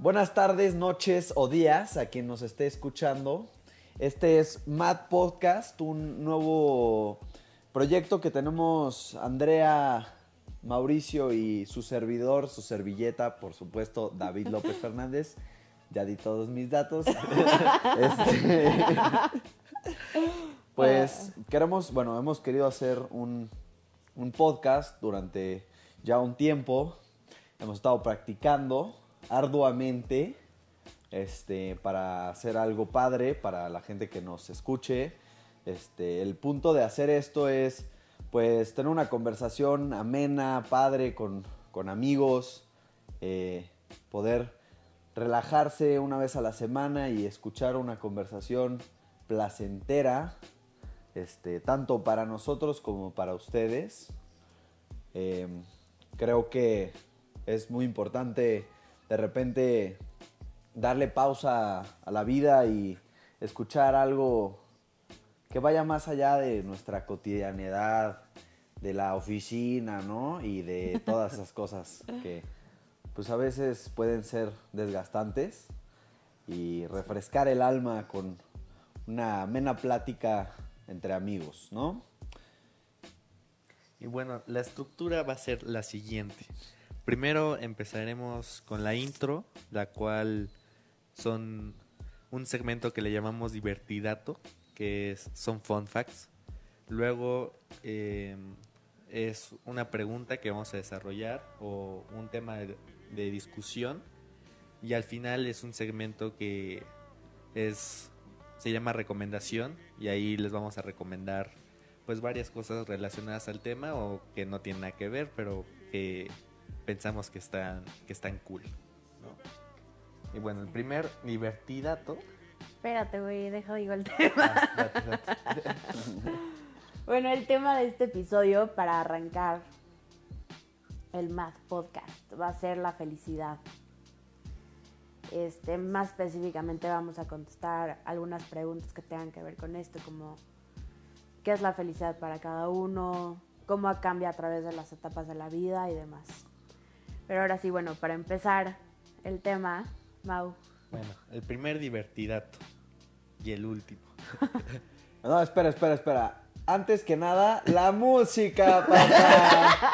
Buenas tardes, noches o días a quien nos esté escuchando. Este es Mad Podcast, un nuevo proyecto que tenemos Andrea, Mauricio y su servidor, su servilleta, por supuesto, David López Fernández. Ya di todos mis datos. Este, pues queremos, bueno, hemos querido hacer un, un podcast durante ya un tiempo. Hemos estado practicando arduamente este, para hacer algo padre para la gente que nos escuche. Este, el punto de hacer esto es pues tener una conversación amena, padre, con, con amigos, eh, poder relajarse una vez a la semana y escuchar una conversación placentera, este, tanto para nosotros como para ustedes. Eh, creo que es muy importante de repente darle pausa a la vida y escuchar algo que vaya más allá de nuestra cotidianidad, de la oficina, ¿no? Y de todas esas cosas que pues a veces pueden ser desgastantes y refrescar el alma con una amena plática entre amigos, ¿no? Y bueno, la estructura va a ser la siguiente. Primero empezaremos con la intro, la cual son un segmento que le llamamos divertidato, que es, son fun facts. Luego eh, es una pregunta que vamos a desarrollar o un tema de, de discusión. Y al final es un segmento que es se llama recomendación y ahí les vamos a recomendar pues varias cosas relacionadas al tema o que no tienen nada que ver, pero que pensamos que están que están cool, ¿no? Y bueno, el primer divertidato. Espérate, güey, deja digo el tema. Ah, date, date. Bueno, el tema de este episodio para arrancar el Math Podcast va a ser la felicidad. Este, más específicamente vamos a contestar algunas preguntas que tengan que ver con esto, como qué es la felicidad para cada uno, cómo cambia a través de las etapas de la vida y demás. Pero ahora sí, bueno, para empezar el tema, Mau. Bueno, el primer divertidato y el último. No, espera, espera, espera. Antes que nada, la música, papá.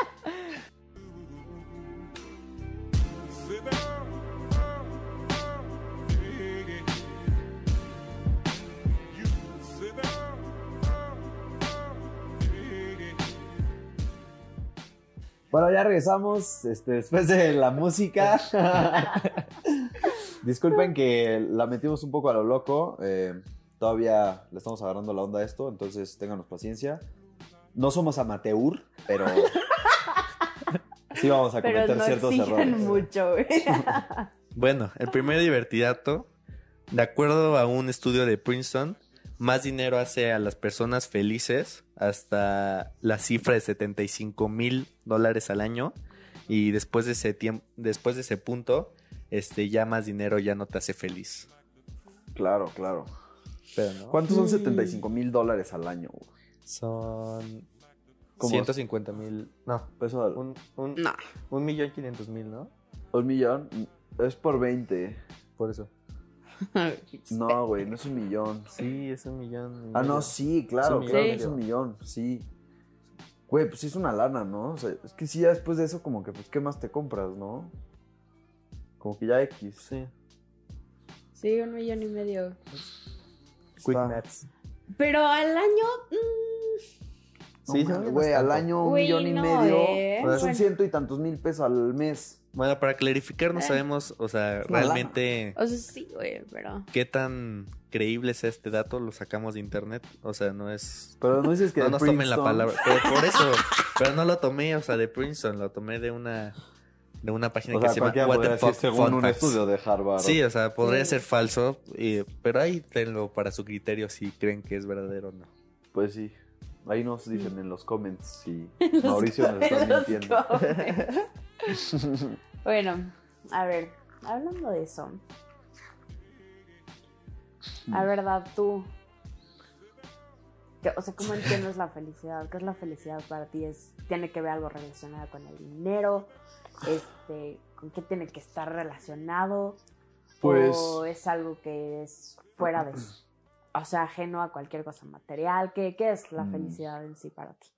Bueno, ya regresamos este, después de la música. Disculpen que la metimos un poco a lo loco. eh, todavía le estamos agarrando la onda a esto, entonces ténganos paciencia. No somos amateur, pero sí vamos a Pero cometer no ciertos errores. mucho, güey. Bueno, el primer divertidato, de acuerdo a un estudio de Princeton, más dinero hace a las personas felices hasta la cifra de 75 mil dólares al año y después de ese tiempo, después de ese punto, este ya más dinero ya no te hace feliz. Claro, claro. Pero no. ¿Cuántos son Mm. 75 mil dólares al año? güey? Son ¿Cómo? 150 mil, no, Peso al- un, un, No. un millón quinientos mil, ¿no? ¿Un millón? Es por 20. Por eso. No, güey, no es un millón. Sí, es un millón. Ah, no, sí, claro, Es un claro es un millón, sí. Güey, pues sí es una lana, ¿no? O sea, es que sí, ya después de eso, como que, pues, ¿qué más te compras, no? Como que ya X. Sí. Sí, un millón y medio. Quick maths. Pero al año. mm, No Sí, güey, al año un millón y no, medio. ¿eh? pues, son Bueno. ciento y tantos mil pesos al mes. Bueno, para clarificar, no Eh. sabemos, o sea, realmente o sea, sí, güey, pero. qué tan creíble es este dato, lo sacamos de internet, o sea, no es... Pero no dices que No de nos tomen la Princeton. palabra, pero por eso, pero no lo tomé, o sea, de Princeton, lo tomé de una de una página O que sea, se llama What the Fuck según un Facts. estudio de Harvard. Sí, o sea, podría Sí. ser falso, y- pero ahí tenlo para su criterio si creen que es verdadero o no. Pues sí. Ahí nos dicen en los comments si Mauricio nos está mintiendo. bueno, a ver, hablando de eso. A verdad, tú. que- o sea, ¿cómo entiendes la felicidad? ¿Qué es la felicidad para ti? ¿Es, ¿Tiene que ver algo relacionado con el dinero? Este, con qué tiene que estar relacionado? Pues- ¿O es algo que es fuera de o sea, ajeno a cualquier cosa material? ¿Qué, qué es la Mm. felicidad en sí para ti?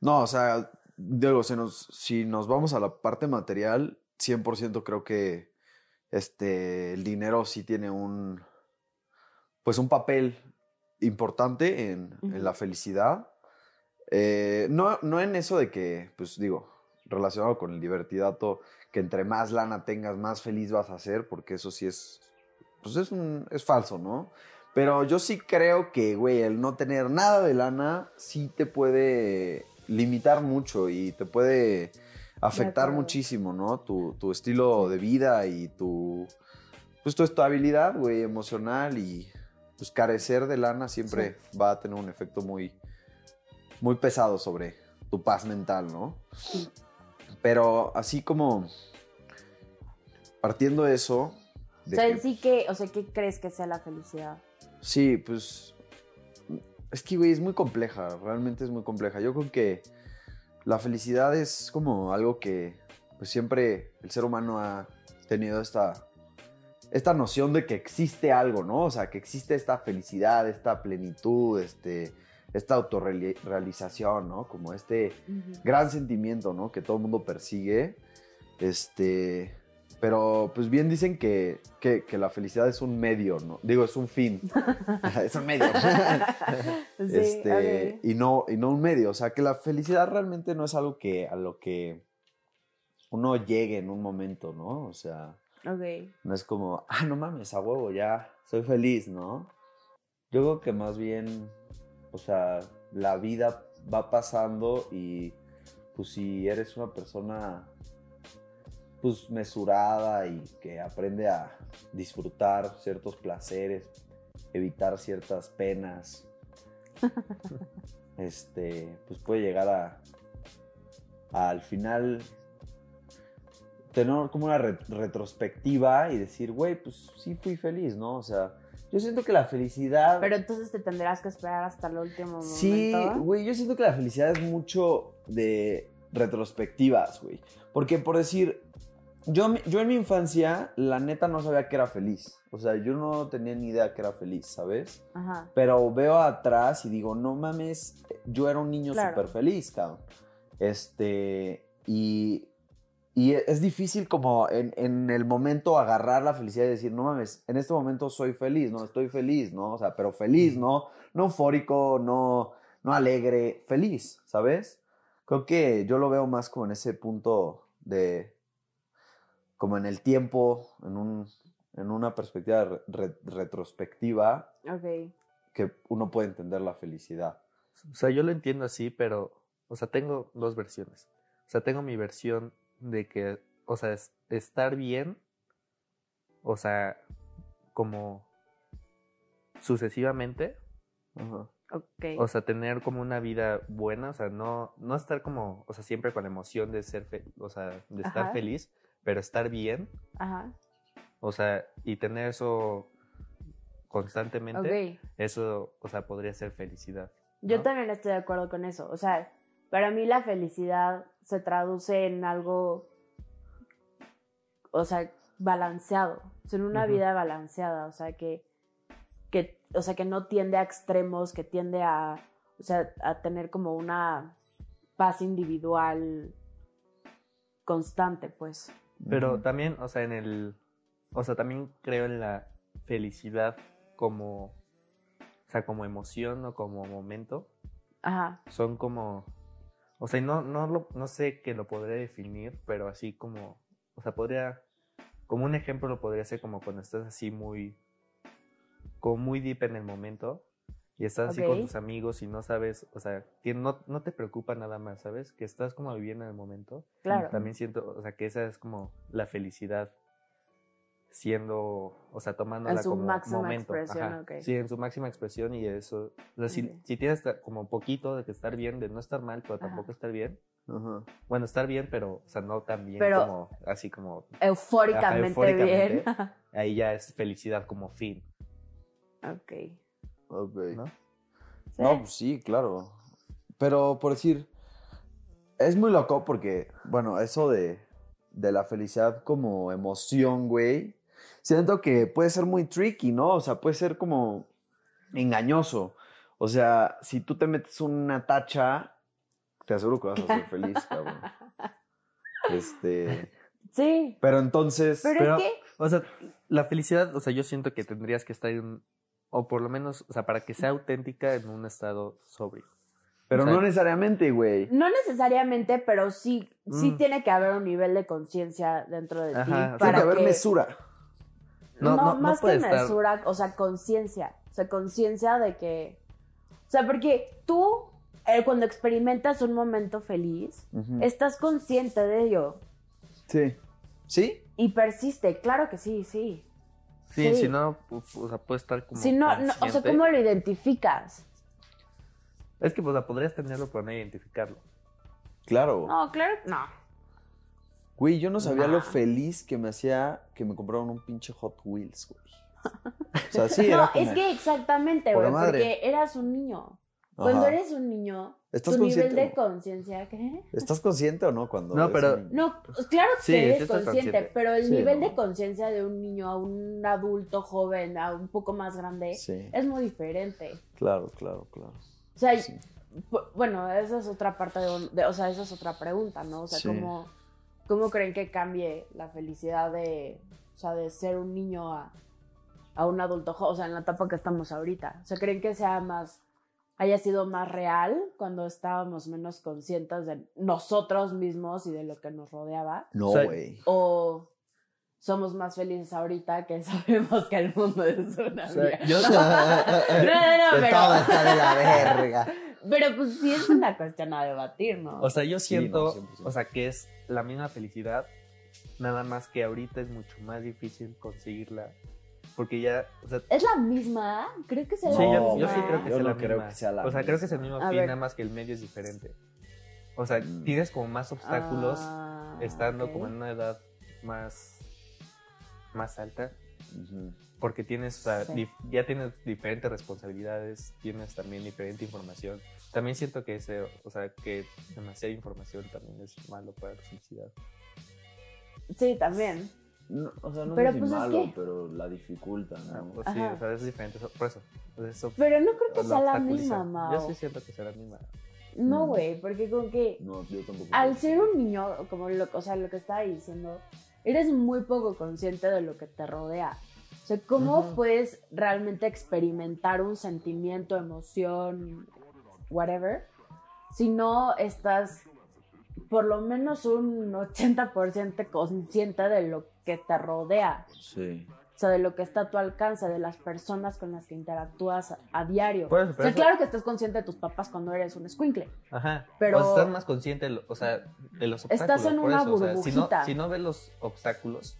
No, o sea, digo, si nos, si nos vamos a la parte material, 100% creo que este, el dinero sí tiene un, pues un papel importante en, en la felicidad. Eh, no, no en eso de que, pues digo, relacionado con el divertidato, que entre más lana tengas, más feliz vas a ser, porque eso sí es, pues es, un, es falso, ¿no? Pero yo sí creo que, güey, el no tener nada de lana sí te puede limitar mucho y te puede afectar muchísimo, ¿no? Tu, tu estilo de vida y tu, pues tu estabilidad, güey, emocional y pues carecer de lana siempre va a tener un efecto muy, muy pesado sobre tu paz mental, ¿no? Sí. Pero así como partiendo de eso, O sea, que- en sí, ¿qué, o sea, ¿qué crees que sea la felicidad? Sí, pues. Es que, güey, es muy compleja. Realmente es muy compleja. Yo creo que la felicidad es como algo que, pues siempre el ser humano ha tenido esta. Esta noción de que existe algo, ¿no? O sea, que existe esta felicidad, esta plenitud, este, esta autorrealización, ¿no? Como este gran sentimiento, ¿no? Que todo el mundo persigue. Este. Pero, pues bien dicen que, que, que la felicidad es un medio, ¿no? Digo, es un fin. es un medio. Sí, este, y, no, y no un medio. O sea, que la felicidad realmente no es algo que a lo que uno llegue en un momento, ¿no? O sea, Ok. no es como, ah, no mames, a huevo, ya soy feliz, ¿no? Yo creo que más bien, o sea, la vida va pasando y pues si eres una persona pues mesurada y que aprende a disfrutar ciertos placeres, evitar ciertas penas, este, pues puede llegar a, a, al final tener como una re- retrospectiva y decir, güey, pues sí fui feliz, ¿no? O sea, yo siento que la felicidad... Pero entonces te tendrás que esperar hasta el último momento. Sí, güey, yo siento que la felicidad es mucho de retrospectivas, güey. Porque por decir, yo, yo en mi infancia, la neta no sabía que era feliz. O sea, yo no tenía ni idea que era feliz, ¿sabes? Ajá. Pero veo atrás y digo, no mames, yo era un niño Claro. súper feliz, cabrón. Este, y, y es difícil como en, en el momento agarrar la felicidad y decir, no mames, en este momento soy feliz, no, estoy feliz, ¿no? O sea, pero feliz, ¿no? No eufórico, no, no alegre, feliz, ¿sabes? Creo que yo lo veo más como en ese punto de, como en el tiempo, en, un, en una perspectiva re- re- retrospectiva, Ok. que uno puede entender la felicidad. O sea, yo lo entiendo así, pero, o sea, tengo dos versiones. O sea, tengo mi versión de que, o sea, es- estar bien, o sea, como sucesivamente, Ajá. Ok. o sea, tener como una vida buena, o sea, no, no estar como, o sea, siempre con la emoción de ser, fe- o sea, de estar Ajá. feliz, pero estar bien, Ajá. o sea, y tener eso constantemente, eso, o sea, podría ser felicidad. Yo también estoy de acuerdo con eso. O sea, para mí la felicidad se traduce en algo, o sea, balanceado, o sea, en una vida balanceada, o sea, que, que, o sea, que no tiende a extremos, que tiende a, o sea, a tener como una paz individual constante, pues. Pero también, o sea, en el. O sea, también creo en la felicidad como. O sea, como emoción o como momento. Ajá. Son como. O sea, no, no, lo, no sé que lo podría definir, pero así como. O sea, podría. Como un ejemplo lo podría ser como cuando estás así muy. Como muy deep en el momento. Y estás así con tus amigos y no sabes. O sea, que no, no te preocupa nada más, ¿sabes? Que estás como viviendo en el momento. Claro. También siento, o sea, que esa es como la felicidad siendo, o sea, tomándola En su como máxima momento. expresión, ajá. ok. Sí, en su máxima expresión y eso. O sea, si, si tienes como poquito de que estar bien, de no estar mal, pero Ajá. tampoco estar bien. Ajá. Bueno, estar bien, pero, o sea, no tan bien Pero- como, así como, Eufóricamente, eufóricamente. bien. ahí ya es felicidad como fin, ok. Ok. ¿no? Sí. No, pues sí, claro. Pero por decir, es muy loco porque, bueno, eso de, de la felicidad como emoción, güey, siento que puede ser muy tricky, ¿no? O sea, puede ser como engañoso. O sea, si tú te metes una tacha, te aseguro que vas a ser feliz, cabrón. Este, Sí, pero entonces, pero, Pero- es que O sea, la felicidad, o sea, yo siento que tendrías que estar en, o por lo menos, o sea, para que sea auténtica en un estado sobrio. pero o sea, no necesariamente, güey. no necesariamente, pero sí, sí Mm. tiene que haber un nivel de conciencia dentro de Ajá, ti tiene Tiene para que haber que mesura. no, No, no, no más que estar- mesura, o sea, conciencia. O sea, conciencia de que. O sea, porque tú, eh, cuando experimentas un momento feliz, estás consciente de ello. Sí. ¿Sí? Y persiste, claro que sí, sí. Sí, Sí. si no, o sea, puede estar como. Si no, no, o sea. ¿cómo lo identificas? Es que, pues, o sea, podrías tenerlo, pero no identificarlo. Claro. No, claro, no. Güey, yo no sabía Nah. lo feliz que me hacía que me compraron un pinche Hot Wheels, güey. O sea, sí, no, era como... es que exactamente, güey, porque eras un niño. Cuando eres un niño, ¿Estás tu nivel consciente de o conciencia, ¿qué? ¿Estás consciente o no cuando No, pero- un? No, pues, claro que Sí, eres sí consciente, consciente. pero el Sí, nivel ¿no? de conciencia de un niño a un adulto joven, a un poco más grande, Sí, es muy diferente. claro, claro, claro. O sea, bueno, esa es otra parte de, un- de- o sea, esa es otra pregunta, ¿no? O sea, Sí. ¿cómo, ¿cómo creen que cambie la felicidad de, o sea, de ser un niño a, a un adulto joven? O sea, en la etapa que estamos ahorita. O sea, ¿creen que sea más, haya sido más real cuando estábamos menos conscientes de nosotros mismos y de lo que nos rodeaba? No, güey. ¿O somos más felices ahorita que sabemos que el mundo es una O sea, mierda? yo, No, no, no, pero, Todo está de la verga. pero pues sí es una cuestión a debatir, ¿no? o sea, yo Sí, no, siento, 100%. o sea, que es la misma felicidad, nada más que ahorita es mucho más difícil conseguirla. Porque ya, o sea, ¿Es la misma? Creo que es la Sí, yo, No, yo sí misma. creo que Yo sea no la creo misma. que sea la O sea, creo que es el misma. mismo fin, nada más que el medio es diferente. O sea, Mm. tienes como más obstáculos Ah, estando como en una edad más, más alta. Porque tienes, o sea, Sí. ya tienes diferentes responsabilidades, tienes también diferente información. También siento que ese, o sea, que demasiada información también es malo para la felicidad. Sí, también. No, o sea, no Pero, sé si pues, es malo, que- pero la dificulta, Ah, ¿no? pues sí, Ajá. o sea, es diferente, eso- por eso. sea, eso Pero no creo que sea la misma, Mao. Yo sí siento que sea la misma. No, Mm. güey, porque como que No, yo tampoco. al creo. ser un niño, como lo, o sea, lo que estaba diciendo, eres muy poco consciente de lo que te rodea. O sea, ¿cómo Ujú. puedes realmente experimentar un sentimiento, emoción, whatever, si no estás por lo menos un 80% consciente de lo que te rodea? Sí. O sea, de lo que está a tu alcance, de las personas con las que interactúas a, a diario. Por eso, o sea, eso- claro que estás consciente de tus papás cuando eres un escuincle. Ajá. Pero- O estás más consciente, de lo- o sea, de los obstáculos. Estás en una eso, o sea, si no, si no ves los obstáculos,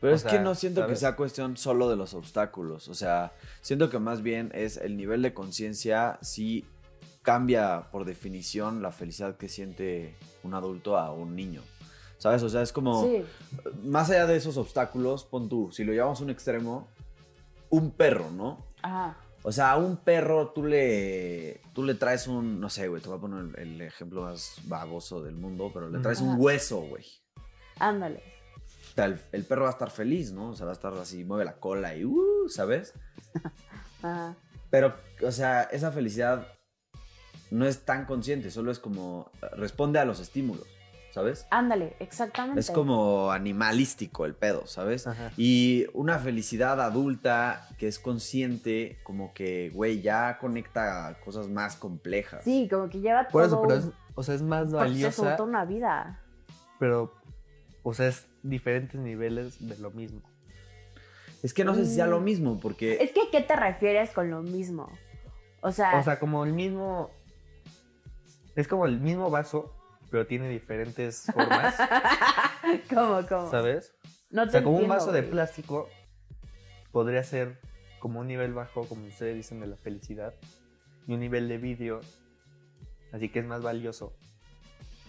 Pero O es que no siento que sea cuestión solo de los obstáculos. O sea, siento que más bien es el nivel de conciencia sí cambia por definición la felicidad que siente un adulto a un niño. ¿Sabes? O sea, es como, Sí, más allá de esos obstáculos, pon tú, si lo llevamos a un extremo, un perro, ¿no? ajá. O sea, a un perro tú le, tú le traes un, no sé, güey, te voy a poner el, ejemplo más baboso del mundo, pero le traes un hueso, güey. Ándale. O sea, el, el perro va a estar feliz, ¿no? O sea, va a estar así, mueve la cola y, uh, ¿sabes? Ajá. Pero, o sea, esa felicidad no es tan consciente, solo es como, responde a los estímulos, ¿sabes? Ándale, exactamente. Es como animalístico el pedo, ¿sabes? Ajá. Y una felicidad adulta que es consciente, como que, güey, ya conecta cosas más complejas. Sí, como que lleva por eso, todo pero es, o sea, es más valiosa, toda una vida. pero, o sea, es diferentes niveles de lo mismo. Es que no sé si sea lo Mm. mismo, porque... Es que, ¿qué te refieres con lo mismo? O sea, O sea, como el mismo, es como el mismo vaso, pero tiene diferentes formas, ¿cómo, cómo? ¿sabes? No O sea, como un vaso de plástico podría ser como un nivel bajo, como ustedes dicen, de la felicidad, y un nivel de vidrio, así que es más valioso.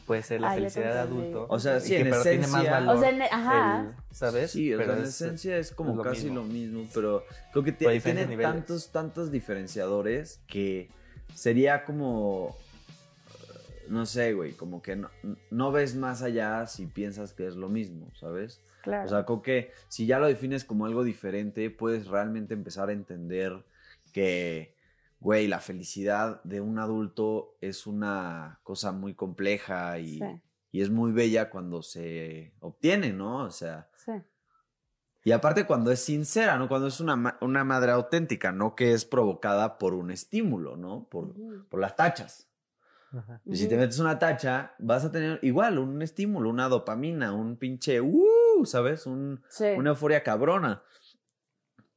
Puede ser la Ah, felicidad de adulto. O sea, sí, que- en pero tiene más esencia- valor O sea, en- ajá. el- ¿sabes? Sí, o sea, Pero en es- esencia es como es lo casi mismo. lo mismo, pero creo que tiene, tantos, tantos diferenciadores que sería como... no sé, güey, como que no, no ves más allá si piensas que es lo mismo, ¿sabes? Claro. O sea, creo que si ya lo defines como algo diferente, puedes realmente empezar a entender que, güey, la felicidad de un adulto es una cosa muy compleja y, Sí. y es muy bella cuando se obtiene, ¿no? O sea, sí. y aparte cuando es sincera, ¿no? Cuando es una, ma- una madre auténtica, no que es provocada por un estímulo, ¿no? Por, por las tachas. Ajá. Y si te metes una tacha, vas a tener igual un estímulo, una dopamina, un pinche, uh, ¿sabes? Un, Sí. una euforia cabrona.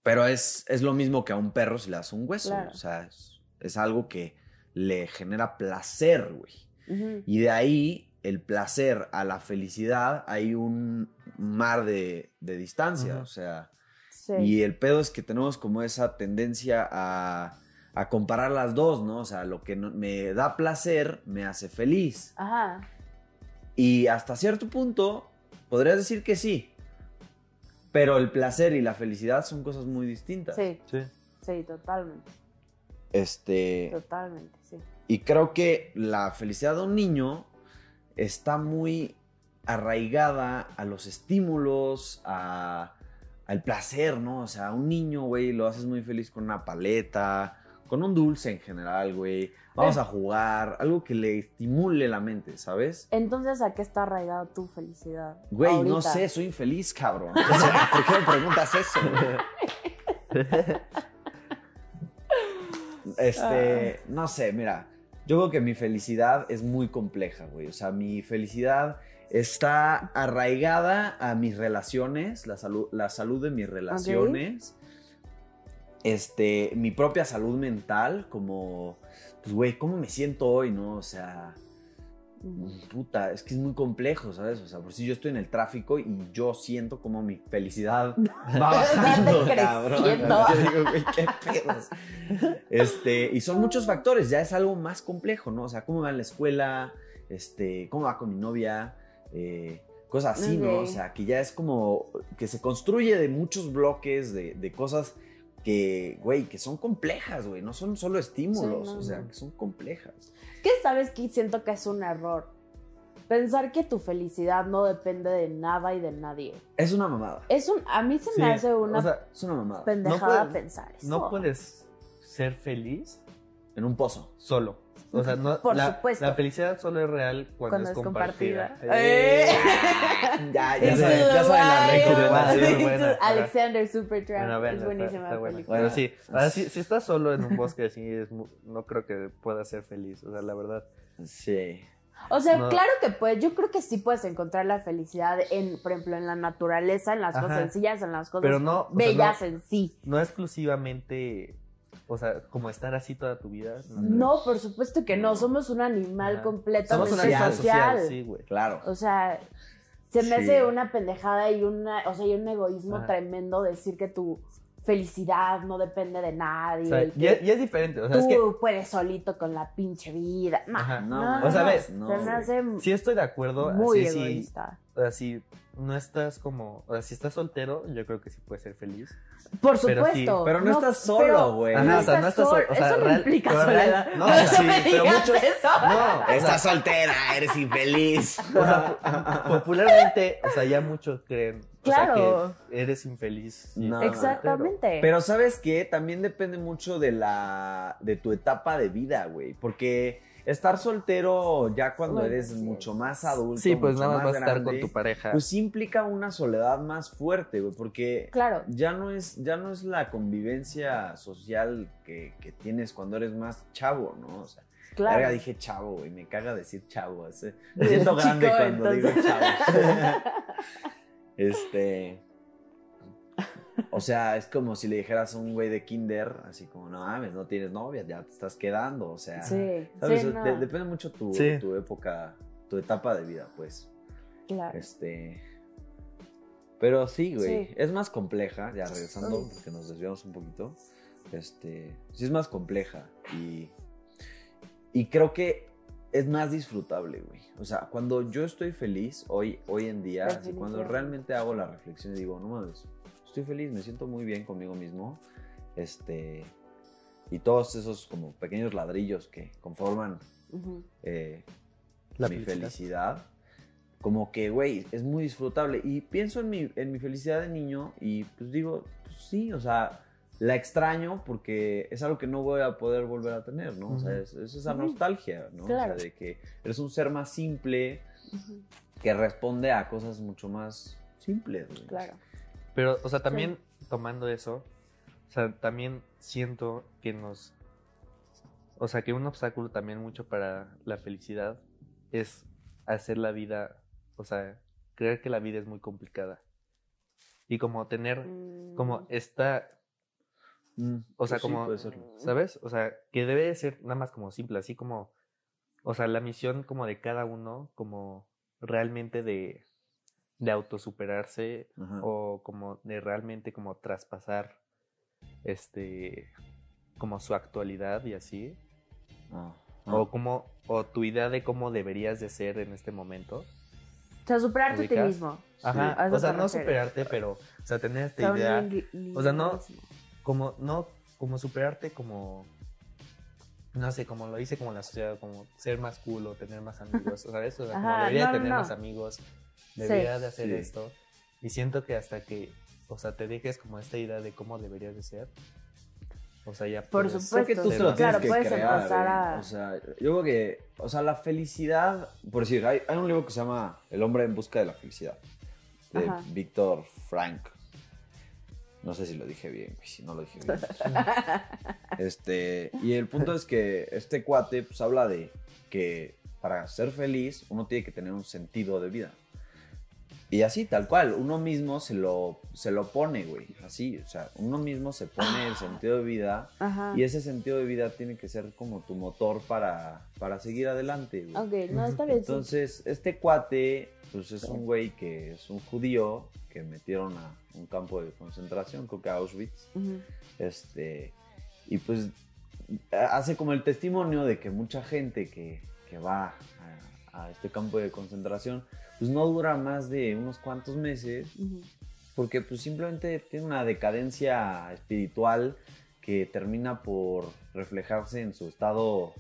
Pero es, es lo mismo que a un perro si le das un hueso. Claro. O sea, es, es algo que le genera placer, güey. Ujú. Y de ahí, el placer a la felicidad, hay un mar de, de distancia. Ujú. O sea, Sí. y el pedo es que tenemos como esa tendencia a, a comparar las dos, ¿no? O sea, lo que no- me da placer me hace feliz. Ajá. Y hasta cierto punto, podrías decir que sí. Pero el placer y la felicidad son cosas muy distintas. Sí, Sí. sí, totalmente. Este, Totalmente, sí. y creo que la felicidad de un niño está muy arraigada a los estímulos, a, al placer, ¿no? O sea, un niño, güey, lo haces muy feliz con una paleta, con un dulce en general, güey. Vamos a jugar, algo que le estimule la mente, ¿sabes? Entonces, ¿a qué está arraigada tu felicidad? Güey, no sé, soy infeliz, cabrón. O sea, ¿por qué me preguntas eso? Este, no sé, mira, yo creo que mi felicidad es muy compleja, güey. O sea, mi felicidad está arraigada a mis relaciones, la salud, la salud de mis relaciones, este, mi propia salud mental, como, pues, güey, ¿cómo me siento hoy, no? O sea. Puta, es que es muy complejo, ¿sabes? O sea, por si yo estoy en el tráfico y yo siento como mi felicidad va bajando, cabrón. Yo digo, güey, qué pedos. Este, y son muchos factores, ya es algo más complejo, ¿no? O sea, cómo va en la escuela, este, cómo va con mi novia, eh, cosas así, ¿no? O sea, que ya es como que se construye de muchos bloques, de, de cosas que, güey, que son complejas, güey, no son solo estímulos, Sí, no, o sea, no. que son complejas. ¿Qué sabes que siento que es un error? Pensar que tu felicidad no depende de nada y de nadie. Es una mamada. Es un, a mí se Sí, me hace una o sea, Es una mamada. pendejada no puedes- pensar eso. no puedes ser feliz En un pozo. solo. O sea, no, Por la, supuesto. la felicidad solo es real cuando, Cuando es es compartida. compartida. Eh. Ya, ya saben, ya saben la regla. Alexander Supertramp. Es buenísima está buena. película. Bueno, sí. Ahora, si, si estás solo en un bosque así, es no creo que puedas ser feliz. O sea, la verdad. Sí. O sea, No. claro que puedes. Yo creo que sí puedes encontrar la felicidad en, por ejemplo, en la naturaleza, en las cosas sencillas, en las cosas Pero no, o sea, bellas no- en sí. No exclusivamente. O sea, como estar así toda tu vida. No, por supuesto que no. No. Somos un animal Ajá. completamente Somos una social, vida social. social, sí, güey. Claro. O sea, se me Sí. hace una pendejada y una, o sea, y un egoísmo Ajá. tremendo decir que tu felicidad no depende de nadie. O sea, y es, diferente. O sea, tú es que puedes solito con la pinche vida. No, Ajá. no, No, no, o sea, ves, no, se me hace sí estoy de acuerdo. muy así, sí, egoísta. o sea, si no estás como. O sea, si estás soltero, yo creo que sí puedes ser feliz. Por Pero sí, supuesto. pero no estás solo, güey. No, o sea, estás no estás solo. sol- o sea, Eso no real- implica pero real- soledad. no, o sea, sí, me pero muchos- eso. No, Estás soltera, eres infeliz. O sea, po- popularmente, o sea, ya muchos creen o sea, Claro. que eres infeliz. No. Exactamente. Pero sabes qué, también depende mucho de la de tu etapa de vida, güey, porque estar soltero ya cuando Bueno, eres sí. mucho más adulto, Sí, pues nada más vas a estar con tu pareja. pues implica una soledad más fuerte, güey, porque claro. ya no es ya no es la convivencia social que, que tienes cuando eres más chavo, ¿no? O sea, Claro. dije chavo, güey, me caga decir chavo, me siento Chico, grande cuando digo chavo. Este. O sea, es como si le dijeras a un güey de kinder, así como, no mames, no tienes novia, ya te estás quedando, o sea. Sí, ¿sabes? sí, De- no, depende mucho tu, Sí. tu época, tu etapa de vida, pues. claro. Este. Pero sí, güey. Sí. Es más compleja, ya regresando, Uy. porque nos desviamos un poquito. Este. Sí, es más compleja. Y. Y creo que es más disfrutable, güey. O sea, cuando yo estoy feliz, hoy, hoy en día, así, cuando realmente hago la reflexión y digo, no mames, estoy feliz, me siento muy bien conmigo mismo. Este. Y todos esos como pequeños ladrillos que conforman eh, La mi felicidad. felicidad, como que, güey, es muy disfrutable. Y pienso en mi, en mi felicidad de niño y pues digo, pues sí, o sea, la extraño porque es algo que no voy a poder volver a tener, ¿no? O sea, es, es esa nostalgia, ¿no? Claro. O sea, de que eres un ser más simple que responde a cosas mucho más simples, güey. Claro. Pero, o sea, también tomando eso, o sea, también siento que nos. O sea, que un obstáculo también mucho para la felicidad es hacer la vida, o sea, creer que la vida es muy complicada. Y como tener, como Mm, esta, Mm, o sea, pues como. ¿sabes? O sea, que debe ser nada más como simple, así como, o sea, la misión como de cada uno, como realmente de, de autosuperarse Ajá. o como de realmente como traspasar este como su actualidad y así Ah, o ah. como o tu idea de cómo deberías de ser en este momento O sea, superarte a ti mismo. ajá eso o sea no refieres. superarte pero o sea tener O esta sea, idea o sea, no- como no como superarte como no sé como lo dice como la sociedad como ser más cool o tener más amigos o sea como Ajá, debería no, tener no. más amigos debería de hacer Sí. esto y siento que hasta que o sea te dejes como esta idea de cómo deberías de ser o sea ya Por puedes supuesto. Que tú te lo Claro, tienes que puedes crear. empezar a- O sea, yo creo que, o sea, la felicidad, por decir, hay, hay un libro que se llama El hombre en busca de la felicidad, de. Víctor Frank. No sé si lo dije bien, si no lo dije bien. este, y el punto es que este cuate pues habla de que para ser feliz uno tiene que tener un sentido de vida. Y así, tal cual, uno mismo se lo, se lo pone, güey. Así, o sea, uno mismo se pone el sentido de vida Ajá. y ese sentido de vida tiene que ser como tu motor para, para seguir adelante, güey. Ok, no, está bien. Entonces, este cuate, pues es un güey que es un judío que metieron a un campo de concentración, creo que a Auschwitz. Este, y pues hace como el testimonio de que mucha gente que, que va a, a este campo de concentración, pues no dura más de unos cuantos meses porque pues simplemente tiene una decadencia espiritual que termina por reflejarse en su estado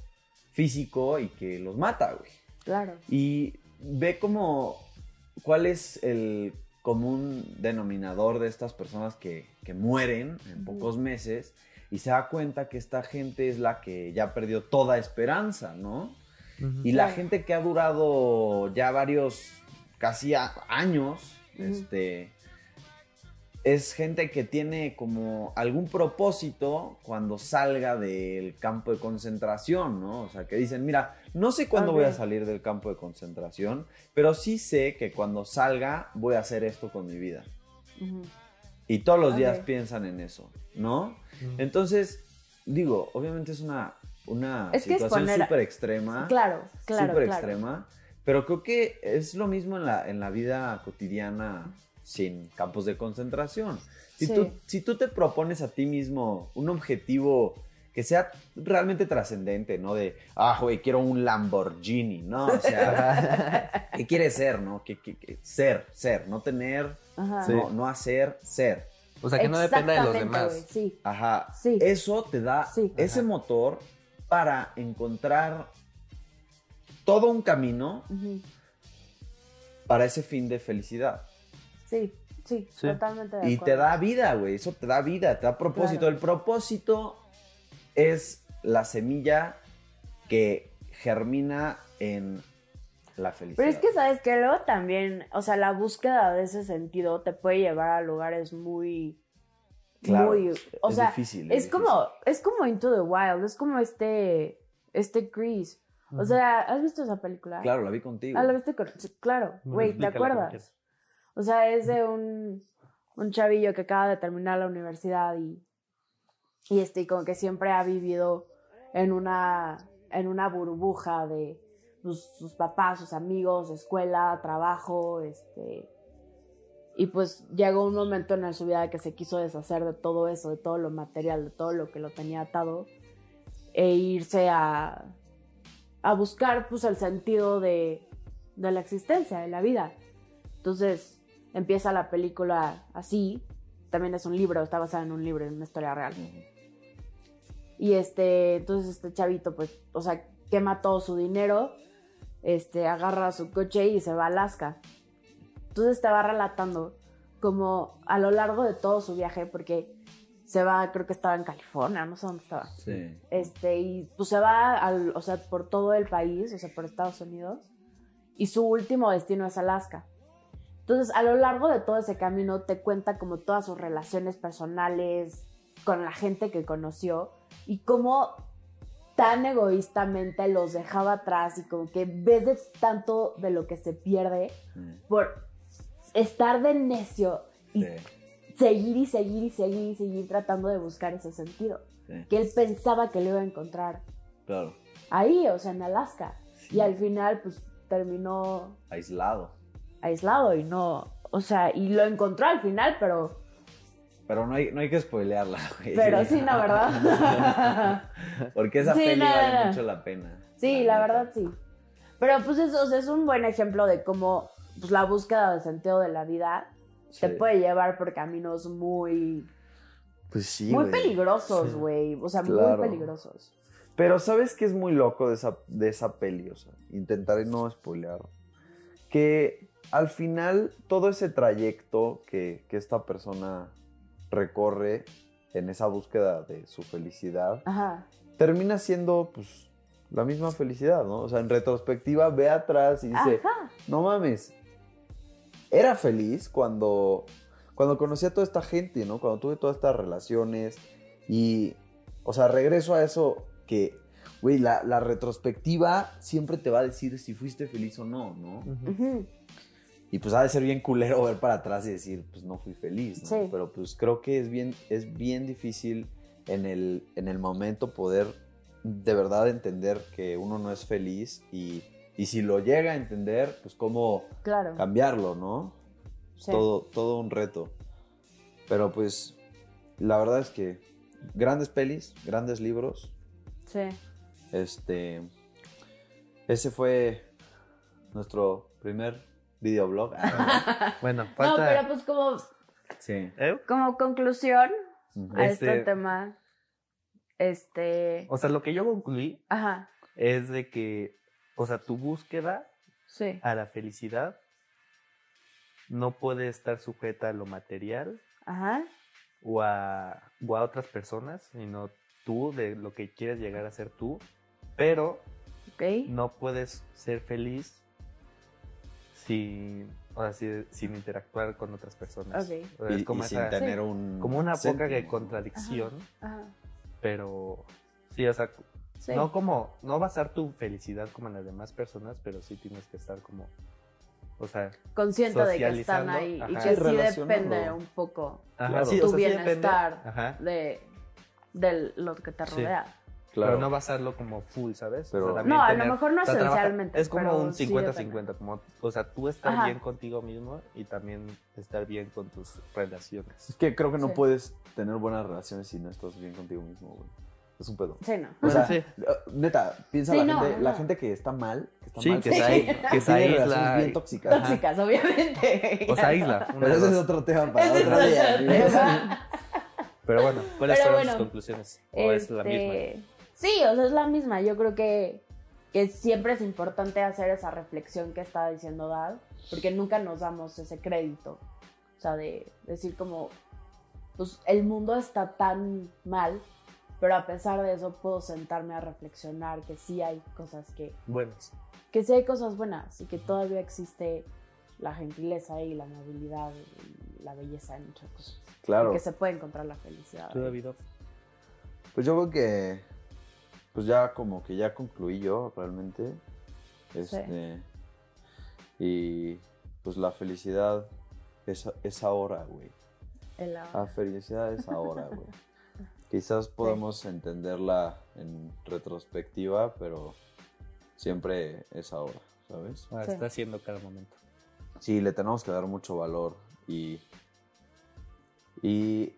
físico y que los mata, güey. Claro. Y ve como cuál es el común denominador de estas personas que, que mueren en pocos meses y se da cuenta que esta gente es la que ya perdió toda esperanza, ¿no? Y la gente que ha durado ya varios, casi a- años, este, es gente que tiene como algún propósito cuando salga del campo de concentración, ¿no? O sea, que dicen, mira, no sé cuándo voy a salir del campo de concentración, pero sí sé que cuando salga voy a hacer esto con mi vida. Y todos los días piensan en eso, ¿no? Entonces, digo, obviamente es una, una Es situación súper extrema Claro, claro, súper claro. extrema. Pero creo que es lo mismo en la, en la vida cotidiana sin campos de concentración. Si, Sí. tú, si tú te propones a ti mismo un objetivo que sea realmente trascendente, ¿no? De, ah, güey, quiero un Lamborghini, ¿no? O sea, ¿qué quieres ser, no? ¿Qué, qué- qué? Ser, ser, no tener, Ajá. no, no hacer, ser. o sea que no dependa de los demás Sí. Ajá. Sí. Eso te da Sí. ese Ajá. motor para encontrar todo un camino para ese fin de felicidad. Sí, sí, Sí. totalmente de Y acuerdo. te da vida, güey. Eso te da vida, te da propósito. Claro. El propósito es la semilla que germina en la felicidad. Pero es que, ¿sabes que Luego también, o sea, la búsqueda de ese sentido te puede llevar a lugares muy... Claro, muy... O es sea, difícil, es es como, es como Into the Wild, es como este, este Chris. O sea, ¿has visto esa película? Claro, la vi contigo. Ah, ¿la viste con- Claro, güey, ¿te acuerdas? O sea, es de un, un chavillo que acaba de terminar la universidad y, y este, y como que siempre ha vivido en una, en una burbuja de sus, sus papás, sus amigos, escuela, trabajo, este. Y pues llegó un momento en su vida que se quiso deshacer de todo eso, de todo lo material, de todo lo que lo tenía atado, e irse a, a buscar pues el sentido de, de la existencia, de la vida. Entonces empieza la película así. También es un libro, está basada en un libro, en una historia real. Y este, entonces este chavito, pues, o sea, quema todo su dinero este, agarra su coche y se va a Alaska. Entonces te va relatando como a lo largo de todo su viaje, porque se va, creo que estaba en California, no sé dónde estaba. Sí. Este, y pues se va al, o sea, por todo el país, o sea, por Estados Unidos, y su último destino es Alaska. Entonces, a lo largo de todo ese camino te cuenta como todas sus relaciones personales con la gente que conoció y cómo tan egoístamente los dejaba atrás y como que ves de tanto de lo que se pierde Mm. por estar de necio y Sí. Seguir y seguir y seguir y seguir tratando de buscar ese sentido Sí. que él pensaba que lo iba a encontrar Claro. ahí, o sea, en Alaska. Y al final, pues terminó Aislado. aislado y no, o sea, y lo encontró al final, pero, Pero no hay, no hay que spoilearla, güey. pero sí, la verdad. Porque esa Sí, peli no, vale no. mucho la pena. sí, la verdad sí. Pero pues eso o sea, es un buen ejemplo de cómo pues, la búsqueda del sentido de la vida te Sí. puede llevar por caminos muy, Pues sí, muy peligrosos, Sí. güey. O sea, Claro. muy peligrosos. Pero ¿sabes qué es muy loco de esa, de esa peli? O sea, intentaré no spoilear. Que al final todo ese trayecto que, que esta persona recorre en esa búsqueda de su felicidad Ajá. termina siendo pues la misma felicidad, ¿no? O sea, en retrospectiva ve atrás y dice, Ajá. no mames, era feliz cuando, cuando conocí a toda esta gente, ¿no? Cuando tuve todas estas relaciones y, o sea, regreso a eso que, güey, la, la retrospectiva siempre te va a decir si fuiste feliz o no, ¿no? Ujú. Y pues ha de ser bien culero ver para atrás y decir, pues no fui feliz, ¿no? Sí. Pero pues creo que es bien, es bien difícil en el, en el momento poder de verdad entender que uno no es feliz y, y si lo llega a entender, pues cómo Claro. cambiarlo, ¿no? Sí. Todo, todo un reto. Pero pues la verdad es que grandes pelis, grandes libros. Sí. Este, ese fue nuestro primer videoblog. Bueno, No, falta. pero pues como, sí. ¿Eh? como conclusión a Este- este tema, este... O sea, lo que yo concluí Ajá, es de que, o sea, tu búsqueda sí. a la felicidad no puede estar sujeta a lo material Ajá, o a, o a otras personas, sino tú, de lo que quieres llegar a ser tú, pero no puedes ser feliz sin, o sea, sin, sin interactuar con otras personas. O sea, es Y, como, y sin esa- tener un como una poca de contradicción, Ajá, pero sí, o sea, sí. no como, no basar tu felicidad como en las demás personas, pero sí tienes que estar como, o sea, Consciente de que están ahí y que Sí, depende un poco ajá, sí, tu o sea, sí bienestar de, de lo que te Sí. rodea. Claro. pero no basarlo como full, ¿sabes? Pero- No, a lo mejor no o sea, trabaja- esencialmente, es como un sí 50-50, como, o sea, tú estar Ajá. bien contigo mismo y también estar bien con tus relaciones. Es que creo que no Sí. puedes tener buenas relaciones si no estás bien contigo mismo, güey. Es un pedo. Sí, no. O sea, sí. neta, piensa Sí, la, no, gente, no, la gente que está mal, que está Sí, mal, que tiene- se aísla- que se tiene aísla relaciones bien tóxicas. Ajá. Tóxicas, obviamente. O sea, isla. Pero ese es otro tema para Ese es otro día. tema. Pero bueno, ¿cuáles fueron tus bueno, conclusiones? ¿O es la misma? Este, Sí, o sea, es la misma. Yo creo que, que siempre es importante hacer esa reflexión que estaba diciendo Dad, porque nunca nos damos ese crédito. O sea, de decir como, pues el mundo está tan mal, pero a pesar de eso puedo sentarme a reflexionar que sí hay cosas que, Bueno, que sí hay cosas buenas y que todavía existe la gentileza y la amabilidad y la belleza en muchas cosas. Claro. Y que se puede encontrar la felicidad. tú. David. Pues yo creo que, pues ya como que ya concluí yo realmente. Este, Y pues la felicidad es, es ahora, güey. El- La felicidad es ahora, güey. Quizás podemos entenderla en retrospectiva, pero siempre es ahora, ¿sabes? Ah, Sí. Está haciendo cada momento. Sí, le tenemos que dar mucho valor y... Y...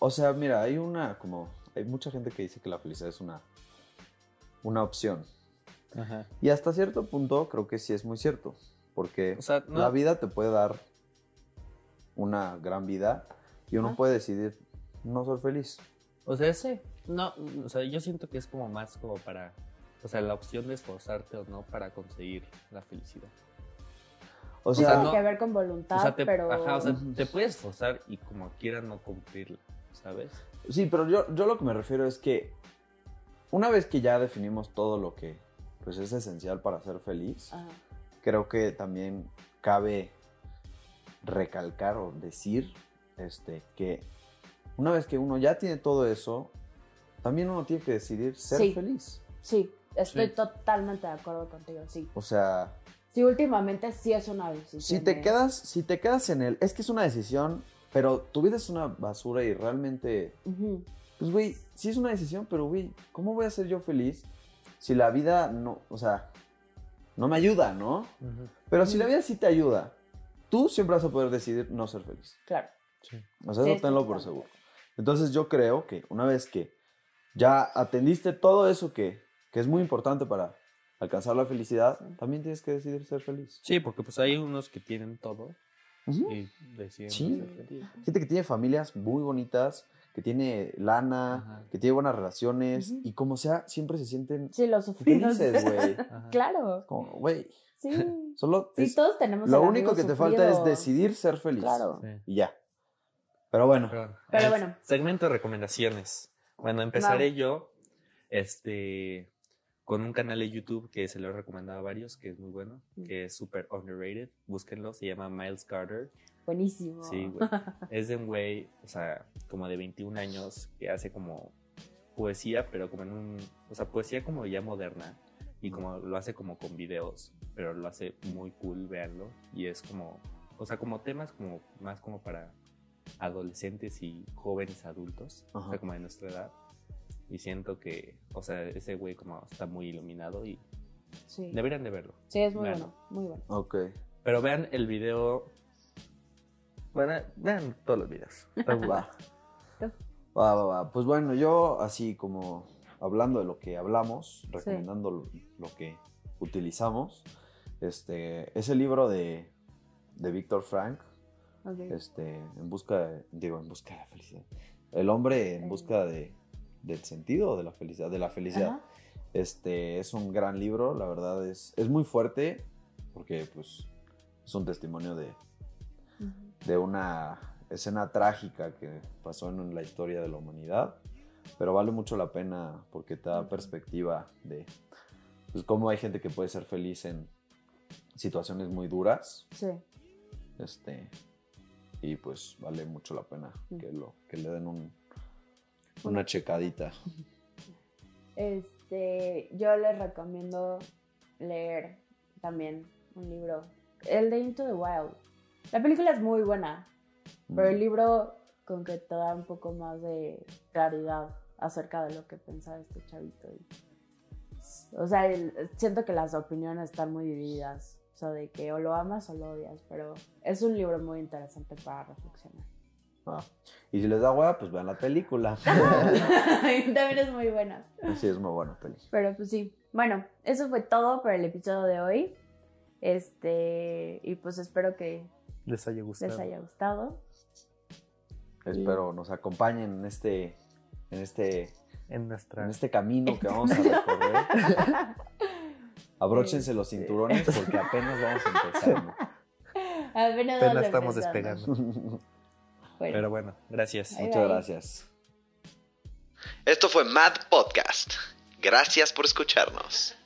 O sea, mira, hay una como... Hay mucha gente que dice que la felicidad es una... Una opción. Ajá. Y hasta cierto punto creo que sí es muy cierto. Porque O sea, no- la vida te puede dar una gran vida y uno puede decidir no ser feliz. O sea, ese, no, o sea, yo siento que es como más como para o sea, la opción de esforzarte o no para conseguir la felicidad. O sea, tiene no- que ver con voluntad, o sea, te, pero... ajá, o sea, te puedes esforzar y como quieras no cumplirla, ¿sabes? sí, pero yo, yo lo que me refiero es que una vez que ya definimos todo lo que pues, es esencial para ser feliz, Ajá. creo que también cabe recalcar o decir este, que una vez que uno ya tiene todo eso, también uno tiene que decidir ser Sí. feliz. Sí, estoy Sí. totalmente de acuerdo contigo, sí. O sea, Sí, últimamente sí es una decisión. si te de- quedas, si te quedas en el, es que es una decisión, pero tu vida es una basura y realmente, pues güey, sí es una decisión, pero güey, ¿cómo voy a ser yo feliz si la vida no, o sea, no me ayuda, ¿no? Pero si la vida sí te ayuda, tú siempre vas a poder decidir no ser feliz. Claro. O sea, Sí, eso tenlo estoy por seguro. Entonces yo creo que una vez que ya atendiste todo eso que, que es muy importante para alcanzar la felicidad, también tienes que decidir ser feliz. Sí, porque pues hay unos que tienen todo Ujú. y deciden Sí. ser felices. Gente que tiene familias muy bonitas, que tiene lana, Ajá. que tiene buenas relaciones Ujú. y como sea, siempre se sienten Sí, los felices, güey. Claro. Como, güey, Sí. solo Sí, es- todos tenemos lo único que te falta es sufrido. decidir ser feliz. Claro. Sí. Y ya. Pero bueno, Pero, Pero bueno. Segmento de recomendaciones. Bueno, empezaré yo este, con un canal de YouTube que se lo he recomendado a varios, que es muy bueno, Mm. que es súper underrated. Búsquenlo, se llama Miles Carter. Buenísimo. Sí, güey. Es de un güey, o sea, como de 21 años, que hace como poesía, pero como en un. O sea, poesía como ya moderna. Y como lo hace como con videos, pero lo hace muy cool, véanlo. Y es como. O sea, como temas como más como para adolescentes y jóvenes adultos, o Ajá. sea, como de nuestra edad. Y siento que, o sea, ese güey como está muy iluminado y Sí. deberían de verlo. Sí, es muy Véanlo. bueno. Muy bueno. ok. Pero vean el video. Bueno, vean todos los videos. Va. Va, va, va. Pues bueno, yo así como hablando de lo que hablamos, recomendando lo, lo que utilizamos, este, ese libro de, de Víctor Frank, Este, en busca, de- digo, en busca de la felicidad. El hombre en busca de, del sentido de la felicidad, de la felicidad. Ajá. Este, es un gran libro, la verdad es, es muy fuerte, porque pues es un testimonio de, de una escena trágica que pasó en la historia de la humanidad, pero vale mucho la pena porque te da perspectiva de pues, cómo hay gente que puede ser feliz en situaciones muy duras, Sí. este, y pues vale mucho la pena que, lo, que le den un, una checadita. Este, yo les recomiendo leer también un libro, el de Into the Wild. La película es muy buena, pero el libro con que te da un poco más de claridad acerca de lo que pensaba este chavito. y- o sea, el- siento que las opiniones están muy divididas, o sea, de que o lo amas o lo odias, pero es un libro muy interesante para reflexionar. Ah, Y si les da hueá, pues vean la película. También es muy buena. sí, es muy buena peli. Pero pues sí. Bueno, eso fue todo por el episodio de hoy. Este, y pues espero que Les haya gustado. les haya gustado. Espero nos acompañen en este, en este, En nuestra. en este camino que vamos a recorrer. Abróchense los Este. cinturones porque apenas vamos empezando. Apenas Apenas vamos estamos empezando. despegando. Bueno, Pero bueno, gracias. Bye, Muchas bye. gracias. Esto fue Mad Podcast. Gracias por escucharnos.